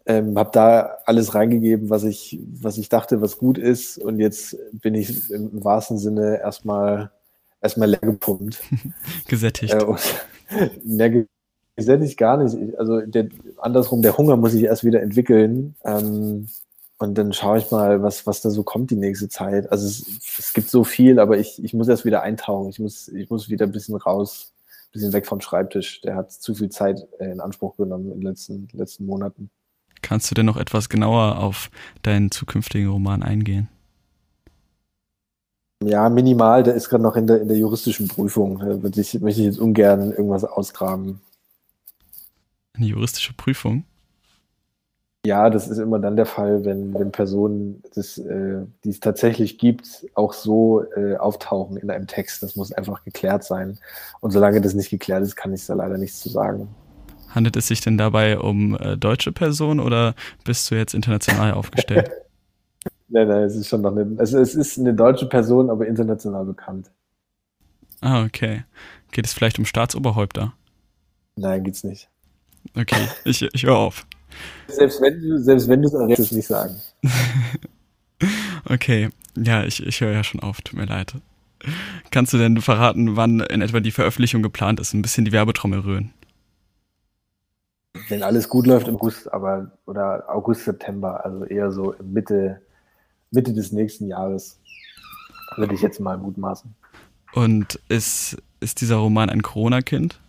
Ähm, habe da alles reingegeben, was ich, was ich dachte, was gut ist. Und jetzt bin ich im, wahrsten Sinne erstmal erstmal leer gepumpt. <laughs> Gesättigt. Äh, <laughs> leer gesättigt gar nicht. Also der, andersrum, der Hunger muss sich erst wieder entwickeln. Ähm, und dann schaue ich mal, was, was da so kommt die nächste Zeit. Also es, es gibt so viel, aber ich, ich muss erst wieder eintauchen. Ich muss, ich muss wieder ein bisschen raus, ein bisschen weg vom Schreibtisch. Der hat zu viel Zeit äh, in Anspruch genommen in den letzten, letzten Monaten. Kannst du denn noch etwas genauer auf deinen zukünftigen Roman eingehen? Ja, minimal. Der ist gerade noch in der, in der juristischen Prüfung. Da ich, möchte ich jetzt ungern irgendwas ausgraben. Eine juristische Prüfung? Ja, das ist immer dann der Fall, wenn, wenn Personen, das, äh, die es tatsächlich gibt, auch so äh, auftauchen in einem Text. Das muss einfach geklärt sein. Und solange das nicht geklärt ist, kann ich da leider nichts zu sagen. Handelt es sich denn dabei um äh, deutsche Personen oder bist du jetzt international aufgestellt? <laughs> nein, nein, es ist schon noch eine, also es ist eine deutsche Person, aber international bekannt. Ah, okay. Geht es vielleicht um Staatsoberhäupter? Nein, geht's nicht. Okay, ich, ich höre auf. Selbst wenn du, selbst wenn du es errätst, es nicht sagen. <laughs> okay, ja, ich, ich höre ja schon auf, tut mir leid. Kannst du denn verraten, wann in etwa die Veröffentlichung geplant ist? Ein bisschen die Werbetrommel rühren. Wenn alles gut läuft im August, aber oder August, September, also eher so Mitte, Mitte des nächsten Jahres, würde ich jetzt mal mutmaßen. Und ist, ist dieser Roman ein Corona-Kind?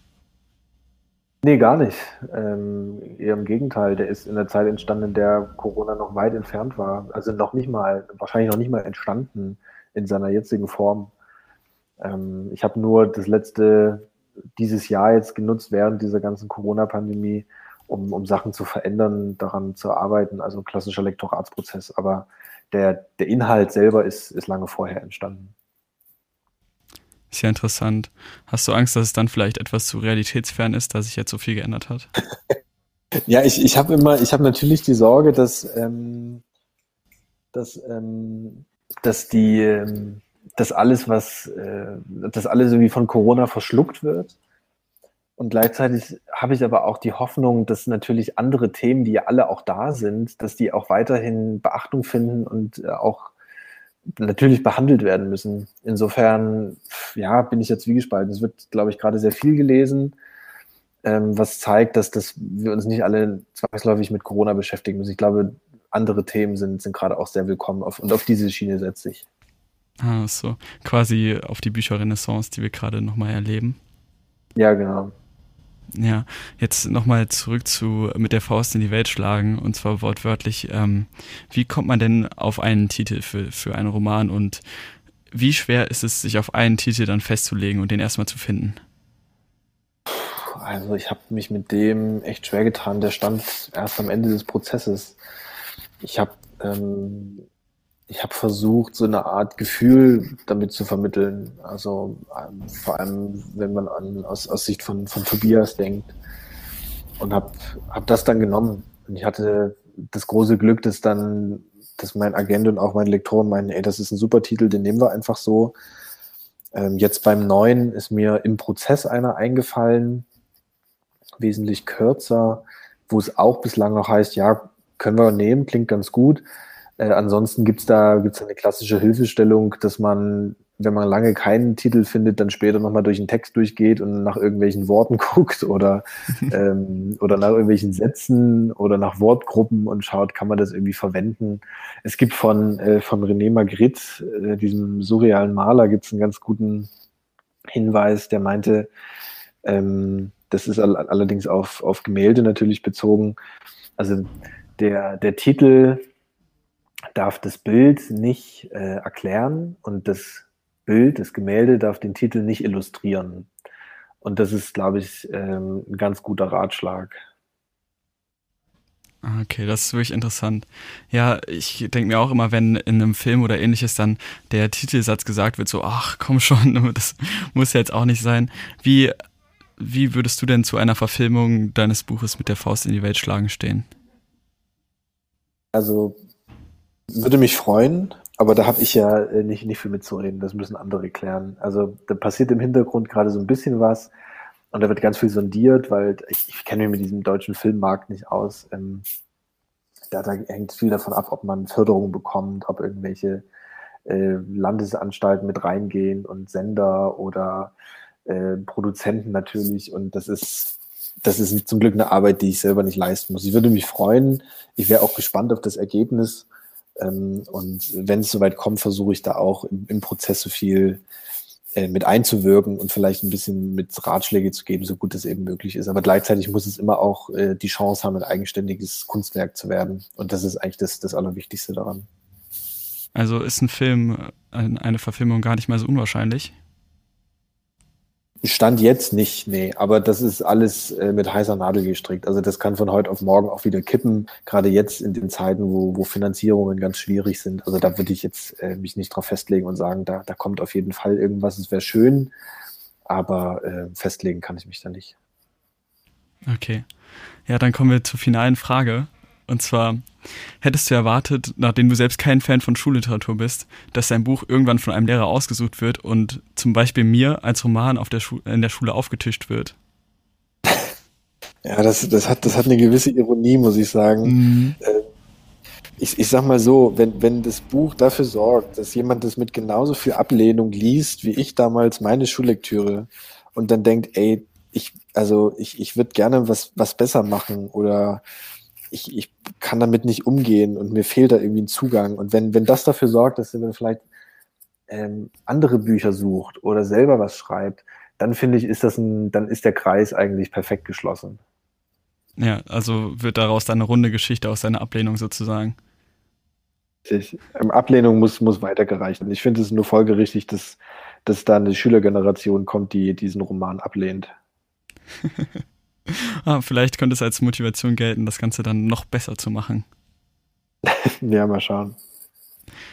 Nee, gar nicht. Ähm, eher im Gegenteil, der ist in der Zeit entstanden, in der Corona noch weit entfernt war. Also noch nicht mal, wahrscheinlich noch nicht mal entstanden in seiner jetzigen Form. Ähm, ich habe nur das letzte, dieses Jahr jetzt genutzt während dieser ganzen Corona-Pandemie, um, um Sachen zu verändern, daran zu arbeiten, also klassischer Lektoratsprozess. Aber der, der Inhalt selber ist, ist lange vorher entstanden. Ist ja interessant. Hast du Angst, dass es dann vielleicht etwas zu realitätsfern ist, dass sich jetzt so viel geändert hat? <laughs> ja, ich, ich habe immer, ich habe natürlich die Sorge, dass, ähm, dass, ähm, dass die, ähm, dass alles, was, äh, dass alles irgendwie von Corona verschluckt wird. Und gleichzeitig habe ich aber auch die Hoffnung, dass natürlich andere Themen, die ja alle auch da sind, dass die auch weiterhin Beachtung finden und äh, auch natürlich behandelt werden müssen. Insofern, ja, bin ich jetzt wie gespalten. Es wird, glaube ich, gerade sehr viel gelesen, ähm, was zeigt, dass das, wir uns nicht alle zwangsläufig mit Corona beschäftigen müssen. Ich glaube, andere Themen sind, sind gerade auch sehr willkommen auf, und auf diese Schiene setze ich. Ah, so. Quasi auf die Bücherrenaissance, die wir gerade nochmal erleben. Ja, genau. Ja, jetzt nochmal zurück zu mit der Faust in die Welt schlagen und zwar wortwörtlich. Ähm, wie kommt man denn auf einen Titel für, für einen Roman und wie schwer ist es, sich auf einen Titel dann festzulegen und den erstmal zu finden? Also ich habe mich mit dem echt schwer getan. Der stand erst am Ende des Prozesses. Ich habe ähm, ich habe versucht, so eine Art Gefühl damit zu vermitteln. Also ähm, vor allem, wenn man an, aus, aus Sicht von, von Tobias denkt. Und habe hab das dann genommen. Und ich hatte das große Glück, dass dann, dass mein Agent und auch meine Lektoren meinen, ey, das ist ein super Titel, den nehmen wir einfach so. Ähm, jetzt beim neuen ist mir im Prozess einer eingefallen, wesentlich kürzer, wo es auch bislang noch heißt, ja, können wir nehmen, klingt ganz gut äh, ansonsten gibt's da gibt's eine klassische Hilfestellung, dass man, wenn man lange keinen Titel findet, dann später nochmal durch den Text durchgeht und nach irgendwelchen Worten <laughs> guckt oder, <laughs> ähm, oder nach irgendwelchen Sätzen oder nach Wortgruppen und schaut, kann man das irgendwie verwenden. Es gibt von, äh, von René Magritte, äh, diesem surrealen Maler, gibt's einen ganz guten Hinweis, der meinte, ähm, das ist all allerdings auf, auf Gemälde natürlich bezogen. Also der, der Titel darf das Bild nicht äh, erklären und das Bild, das Gemälde darf den Titel nicht illustrieren. Und das ist, glaube ich, ähm, ein ganz guter Ratschlag. Ah, okay, das ist wirklich interessant. Ja, ich denke mir auch immer, wenn in einem Film oder ähnliches dann der Titelsatz gesagt wird, so, ach, komm schon, <laughs> das muss jetzt auch nicht sein. Wie, wie würdest du denn zu einer Verfilmung deines Buches mit der Faust in die Welt schlagen stehen? Also würde mich freuen. Aber da habe ich ja äh, nicht, nicht viel mitzureden, das müssen andere klären. Also da passiert im Hintergrund gerade so ein bisschen was und da wird ganz viel sondiert, weil ich, ich kenne mich mit diesem deutschen Filmmarkt nicht aus. Ähm, da, da hängt viel davon ab, ob man Förderung bekommt, ob irgendwelche äh, Landesanstalten mit reingehen und Sender oder äh, Produzenten natürlich. Und das ist, das ist zum Glück eine Arbeit, die ich selber nicht leisten muss. Ich würde mich freuen. Ich wäre auch gespannt auf das Ergebnis. Ähm, und wenn es soweit kommt, versuche ich da auch im, im Prozess so viel äh, mit einzuwirken und vielleicht ein bisschen mit Ratschläge zu geben, so gut es eben möglich ist. Aber gleichzeitig muss es immer auch äh, die Chance haben, ein eigenständiges Kunstwerk zu werden. Und das ist eigentlich das, das Allerwichtigste daran. Also ist ein Film, äh, eine Verfilmung gar nicht mal so unwahrscheinlich? Stand jetzt nicht, nee, aber das ist alles äh, mit heißer Nadel gestrickt. Also das kann von heute auf morgen auch wieder kippen, gerade jetzt in den Zeiten, wo, wo Finanzierungen ganz schwierig sind. Also da würde ich jetzt äh, mich nicht drauf festlegen und sagen, da, da kommt auf jeden Fall irgendwas, es wäre schön, aber äh, festlegen kann ich mich da nicht. Okay. Ja, dann kommen wir zur finalen Frage. Und zwar, hättest du erwartet, nachdem du selbst kein Fan von Schulliteratur bist, dass dein Buch irgendwann von einem Lehrer ausgesucht wird und zum Beispiel mir als Roman der in der Schule aufgetischt wird? Ja, das, das, hat, das hat eine gewisse Ironie, muss ich sagen. Mhm. Äh, ich, ich sag mal so, wenn, wenn das Buch dafür sorgt, dass jemand das mit genauso viel Ablehnung liest, wie ich damals meine Schullektüre und dann denkt, ey, ich, also ich, ich würde gerne was, was besser machen oder ich, ich kann damit nicht umgehen und mir fehlt da irgendwie ein Zugang. Und wenn, wenn das dafür sorgt, dass er dann vielleicht ähm, andere Bücher sucht oder selber was schreibt, dann finde ich, ist das ein, dann ist der Kreis eigentlich perfekt geschlossen. Ja, also wird daraus dann eine runde Geschichte aus seiner Ablehnung sozusagen. Ich, ähm, Ablehnung muss, muss weitergereicht werden. Ich finde es nur folgerichtig, dass, dass da eine Schülergeneration kommt, die diesen Roman ablehnt. <laughs> ah, vielleicht könnte es als Motivation gelten, das Ganze dann noch besser zu machen. <laughs> ja, mal schauen.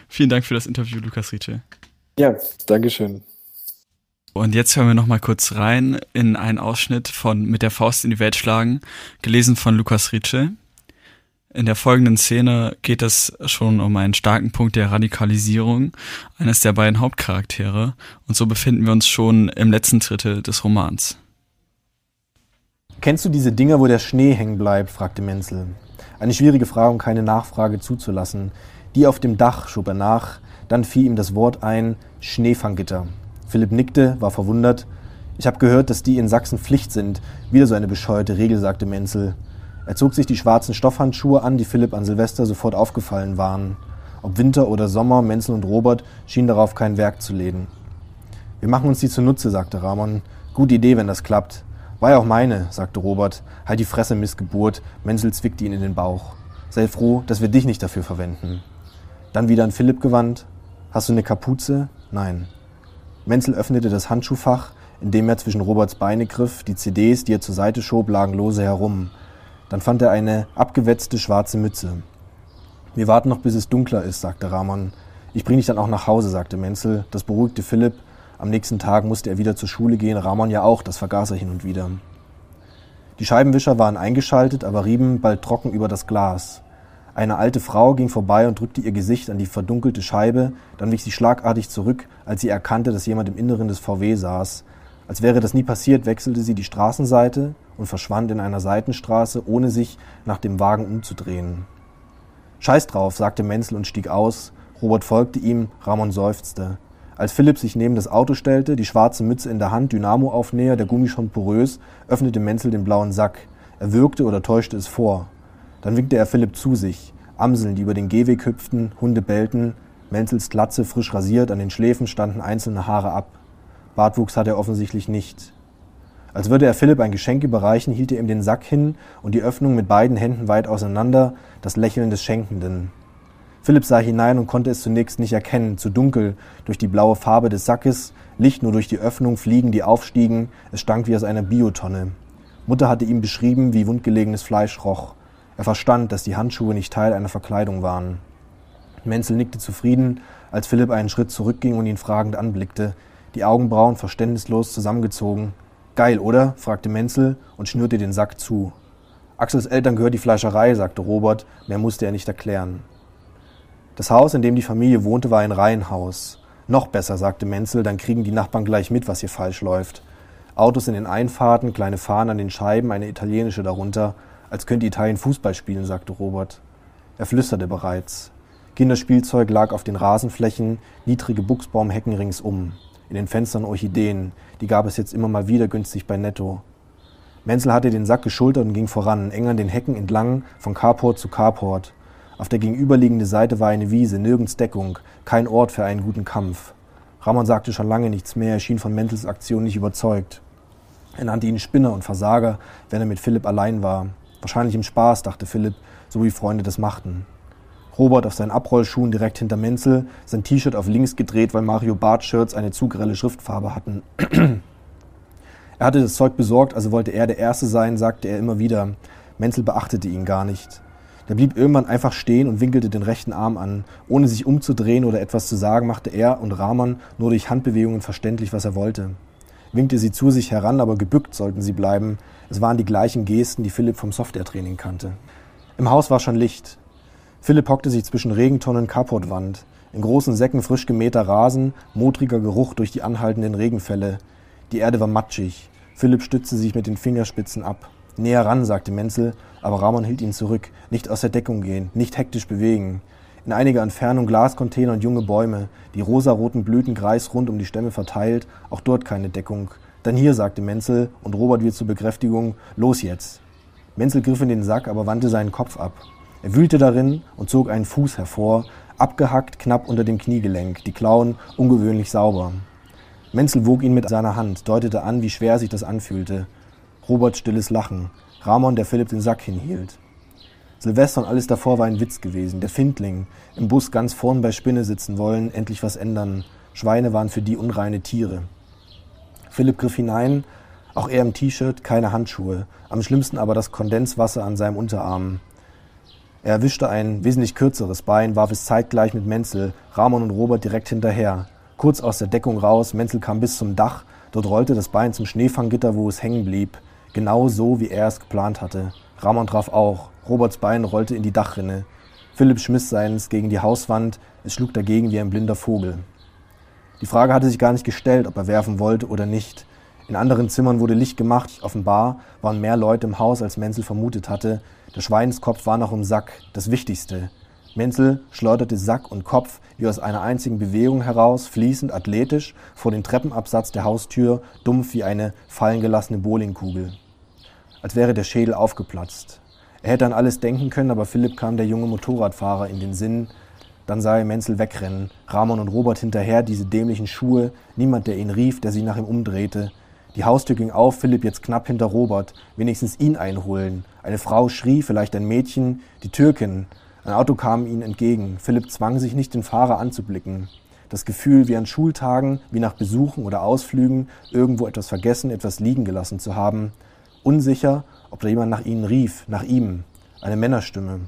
Vielen Dank für das Interview, Lukas Rietsche. Ja, Dankeschön. Und jetzt hören wir noch mal kurz rein in einen Ausschnitt von Mit der Faust in die Welt schlagen, gelesen von Lukas Rietsche. In der folgenden Szene geht es schon um einen starken Punkt der Radikalisierung eines der beiden Hauptcharaktere und so befinden wir uns schon im letzten Drittel des Romans. Kennst du diese Dinger, wo der Schnee hängen bleibt? fragte Menzel. Eine schwierige Frage, um keine Nachfrage zuzulassen. Die auf dem Dach, schob er nach. Dann fiel ihm das Wort ein, Schneefanggitter. Philipp nickte, war verwundert. Ich habe gehört, dass die in Sachsen Pflicht sind. Wieder so eine bescheuerte Regel, sagte Menzel. Er zog sich die schwarzen Stoffhandschuhe an, die Philipp an Silvester sofort aufgefallen waren. Ob Winter oder Sommer, Menzel und Robert schienen darauf kein Werk zu legen. Wir machen uns die zunutze, sagte Ramon. Gute Idee, wenn das klappt. War ja auch meine, sagte Robert. Halt die Fresse, Missgeburt. Menzel zwickte ihn in den Bauch. Sei froh, dass wir dich nicht dafür verwenden. Dann wieder an Philipp gewandt. Hast du eine Kapuze? Nein. Menzel öffnete das Handschuhfach, indem er zwischen Roberts Beine griff. Die CDs, die er zur Seite schob, lagen lose herum. Dann fand er eine abgewetzte schwarze Mütze. Wir warten noch, bis es dunkler ist, sagte Ramon. Ich bring dich dann auch nach Hause, sagte Menzel. Das beruhigte Philipp am nächsten Tag musste er wieder zur Schule gehen, Ramon ja auch, das vergaß er hin und wieder. Die Scheibenwischer waren eingeschaltet, aber rieben bald trocken über das Glas. Eine alte Frau ging vorbei und drückte ihr Gesicht an die verdunkelte Scheibe, dann wich sie schlagartig zurück, als sie erkannte, dass jemand im Inneren des VW saß. Als wäre das nie passiert, wechselte sie die Straßenseite und verschwand in einer Seitenstraße, ohne sich nach dem Wagen umzudrehen. Scheiß drauf, sagte Menzel und stieg aus. Robert folgte ihm, Ramon seufzte. Als Philipp sich neben das Auto stellte, die schwarze Mütze in der Hand, Dynamoaufnäher, der Gummi schon porös, öffnete Menzel den blauen Sack. Er würgte oder täuschte es vor. Dann winkte er Philipp zu sich. Amseln, die über den Gehweg hüpften, Hunde bellten, Menzels Glatze frisch rasiert, an den Schläfen standen einzelne Haare ab. Bartwuchs hatte er offensichtlich nicht. Als würde er Philipp ein Geschenk überreichen, hielt er ihm den Sack hin und die Öffnung mit beiden Händen weit auseinander, das Lächeln des Schenkenden. Philipp sah hinein und konnte es zunächst nicht erkennen, zu dunkel durch die blaue Farbe des Sackes, Licht nur durch die Öffnung, Fliegen, die aufstiegen, es stank wie aus einer Biotonne. Mutter hatte ihm beschrieben, wie wundgelegenes Fleisch roch. Er verstand, dass die Handschuhe nicht Teil einer Verkleidung waren. Menzel nickte zufrieden, als Philipp einen Schritt zurückging und ihn fragend anblickte, die Augenbrauen verständnislos zusammengezogen. Geil, oder? fragte Menzel und schnürte den Sack zu. Axels Eltern gehört die Fleischerei, sagte Robert, mehr musste er nicht erklären. Das Haus, in dem die Familie wohnte, war ein Reihenhaus. Noch besser, sagte Menzel, dann kriegen die Nachbarn gleich mit, was hier falsch läuft. Autos in den Einfahrten, kleine Fahnen an den Scheiben, eine italienische darunter. Als könnte Italien Fußball spielen, sagte Robert. Er flüsterte bereits. Kinderspielzeug lag auf den Rasenflächen, niedrige Buchsbaumhecken ringsum. In den Fenstern Orchideen, die gab es jetzt immer mal wieder günstig bei Netto. Menzel hatte den Sack geschultert und ging voran, eng an den Hecken entlang, von Carport zu Carport. Auf der gegenüberliegenden Seite war eine Wiese, nirgends Deckung, kein Ort für einen guten Kampf. Ramon sagte schon lange nichts mehr, er schien von Menzels Aktion nicht überzeugt. Er nannte ihn Spinner und Versager, wenn er mit Philipp allein war. Wahrscheinlich im Spaß, dachte Philipp, so wie Freunde das machten. Robert auf seinen Abrollschuhen direkt hinter Menzel, sein T-Shirt auf links gedreht, weil Mario Bart-Shirts eine zu grelle Schriftfarbe hatten. <clears throat> er hatte das Zeug besorgt, also wollte er der Erste sein, sagte er immer wieder. Menzel beachtete ihn gar nicht. Der blieb irgendwann einfach stehen und winkelte den rechten Arm an. Ohne sich umzudrehen oder etwas zu sagen, machte er und Rahman nur durch Handbewegungen verständlich, was er wollte. Winkte sie zu sich heran, aber gebückt sollten sie bleiben. Es waren die gleichen Gesten, die Philipp vom Software-Training kannte. Im Haus war schon Licht. Philipp hockte sich zwischen Regentonnen Carportwand. In großen Säcken frisch gemähter Rasen, modriger Geruch durch die anhaltenden Regenfälle. Die Erde war matschig. Philipp stützte sich mit den Fingerspitzen ab. Näher ran, sagte Menzel, aber Ramon hielt ihn zurück. Nicht aus der Deckung gehen, nicht hektisch bewegen. In einiger Entfernung Glascontainer und junge Bäume, die rosaroten Blüten kreisrund um die Stämme verteilt, auch dort keine Deckung. Dann hier, sagte Menzel, und Robert wird zur Bekräftigung, los jetzt. Menzel griff in den Sack, aber wandte seinen Kopf ab. Er wühlte darin und zog einen Fuß hervor, abgehackt knapp unter dem Kniegelenk, die Klauen ungewöhnlich sauber. Menzel wog ihn mit seiner Hand, deutete an, wie schwer sich das anfühlte. Roberts stilles Lachen, Ramon, der Philipp den Sack hinhielt. Silvester und alles davor war ein Witz gewesen. Der Findling, im Bus ganz vorn bei Spinne sitzen wollen, endlich was ändern. Schweine waren für die unreine Tiere. Philipp griff hinein, auch er im T-Shirt, keine Handschuhe. Am schlimmsten aber das Kondenswasser an seinem Unterarm. Er erwischte ein wesentlich kürzeres Bein, warf es zeitgleich mit Menzel, Ramon und Robert direkt hinterher. Kurz aus der Deckung raus, Menzel kam bis zum Dach, dort rollte das Bein zum Schneefanggitter, wo es hängen blieb. Genau so, wie er es geplant hatte. Ramon traf auch. Roberts Bein rollte in die Dachrinne. Philipp schmiss seins gegen die Hauswand. Es schlug dagegen wie ein blinder Vogel. Die Frage hatte sich gar nicht gestellt, ob er werfen wollte oder nicht. In anderen Zimmern wurde Licht gemacht. Offenbar waren mehr Leute im Haus, als Menzel vermutet hatte. Der Schweinskopf war noch im Sack, das Wichtigste. Menzel schleuderte Sack und Kopf wie aus einer einzigen Bewegung heraus, fließend, athletisch, vor den Treppenabsatz der Haustür, dumpf wie eine fallengelassene Bowlingkugel als wäre der Schädel aufgeplatzt. Er hätte an alles denken können, aber Philipp kam der junge Motorradfahrer in den Sinn. Dann sah er Menzel wegrennen, Ramon und Robert hinterher, diese dämlichen Schuhe, niemand, der ihn rief, der sich nach ihm umdrehte. Die Haustür ging auf, Philipp jetzt knapp hinter Robert, wenigstens ihn einholen. Eine Frau schrie, vielleicht ein Mädchen, die Türkin. Ein Auto kam ihnen entgegen. Philipp zwang sich nicht, den Fahrer anzublicken. Das Gefühl, wie an Schultagen, wie nach Besuchen oder Ausflügen, irgendwo etwas vergessen, etwas liegen gelassen zu haben, unsicher, ob da jemand nach ihnen rief, nach ihm, eine Männerstimme.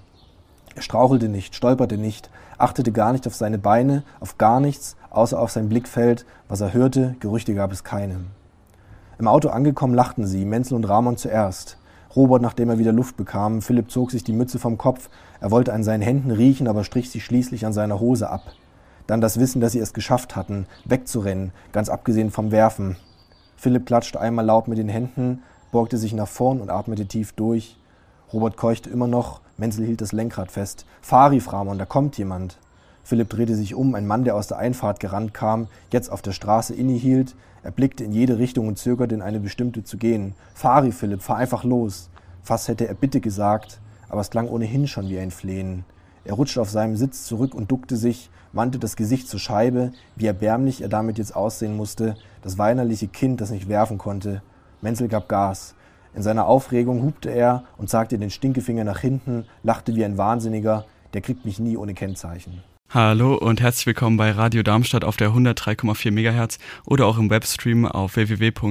Er strauchelte nicht, stolperte nicht, achtete gar nicht auf seine Beine, auf gar nichts, außer auf sein Blickfeld. Was er hörte, Gerüchte gab es keine. Im Auto angekommen, lachten sie, Menzel und Ramon zuerst. Robert, nachdem er wieder Luft bekam. Philipp zog sich die Mütze vom Kopf. Er wollte an seinen Händen riechen, aber strich sie schließlich an seiner Hose ab. Dann das Wissen, dass sie es geschafft hatten, wegzurennen, ganz abgesehen vom Werfen. Philipp klatschte einmal laut mit den Händen, beugte sich nach vorn und atmete tief durch. Robert keuchte immer noch, Menzel hielt das Lenkrad fest. Fahr, rief Ramon, da kommt jemand. Philipp drehte sich um, ein Mann, der aus der Einfahrt gerannt kam, jetzt auf der Straße innehielt. Er blickte in jede Richtung und zögerte in eine bestimmte zu gehen. Fahr, rief Philipp, fahr einfach los. Fast hätte er Bitte gesagt, aber es klang ohnehin schon wie ein Flehen. Er rutschte auf seinem Sitz zurück und duckte sich, wandte das Gesicht zur Scheibe, wie erbärmlich er damit jetzt aussehen musste, das weinerliche Kind, das nicht werfen konnte. Menzel gab Gas. In seiner Aufregung hupte er und zeigte den Stinkefinger nach hinten, lachte wie ein Wahnsinniger. Der kriegt mich nie ohne Kennzeichen. Hallo und herzlich willkommen bei Radio Darmstadt auf der 103,4 MHz oder auch im Webstream auf www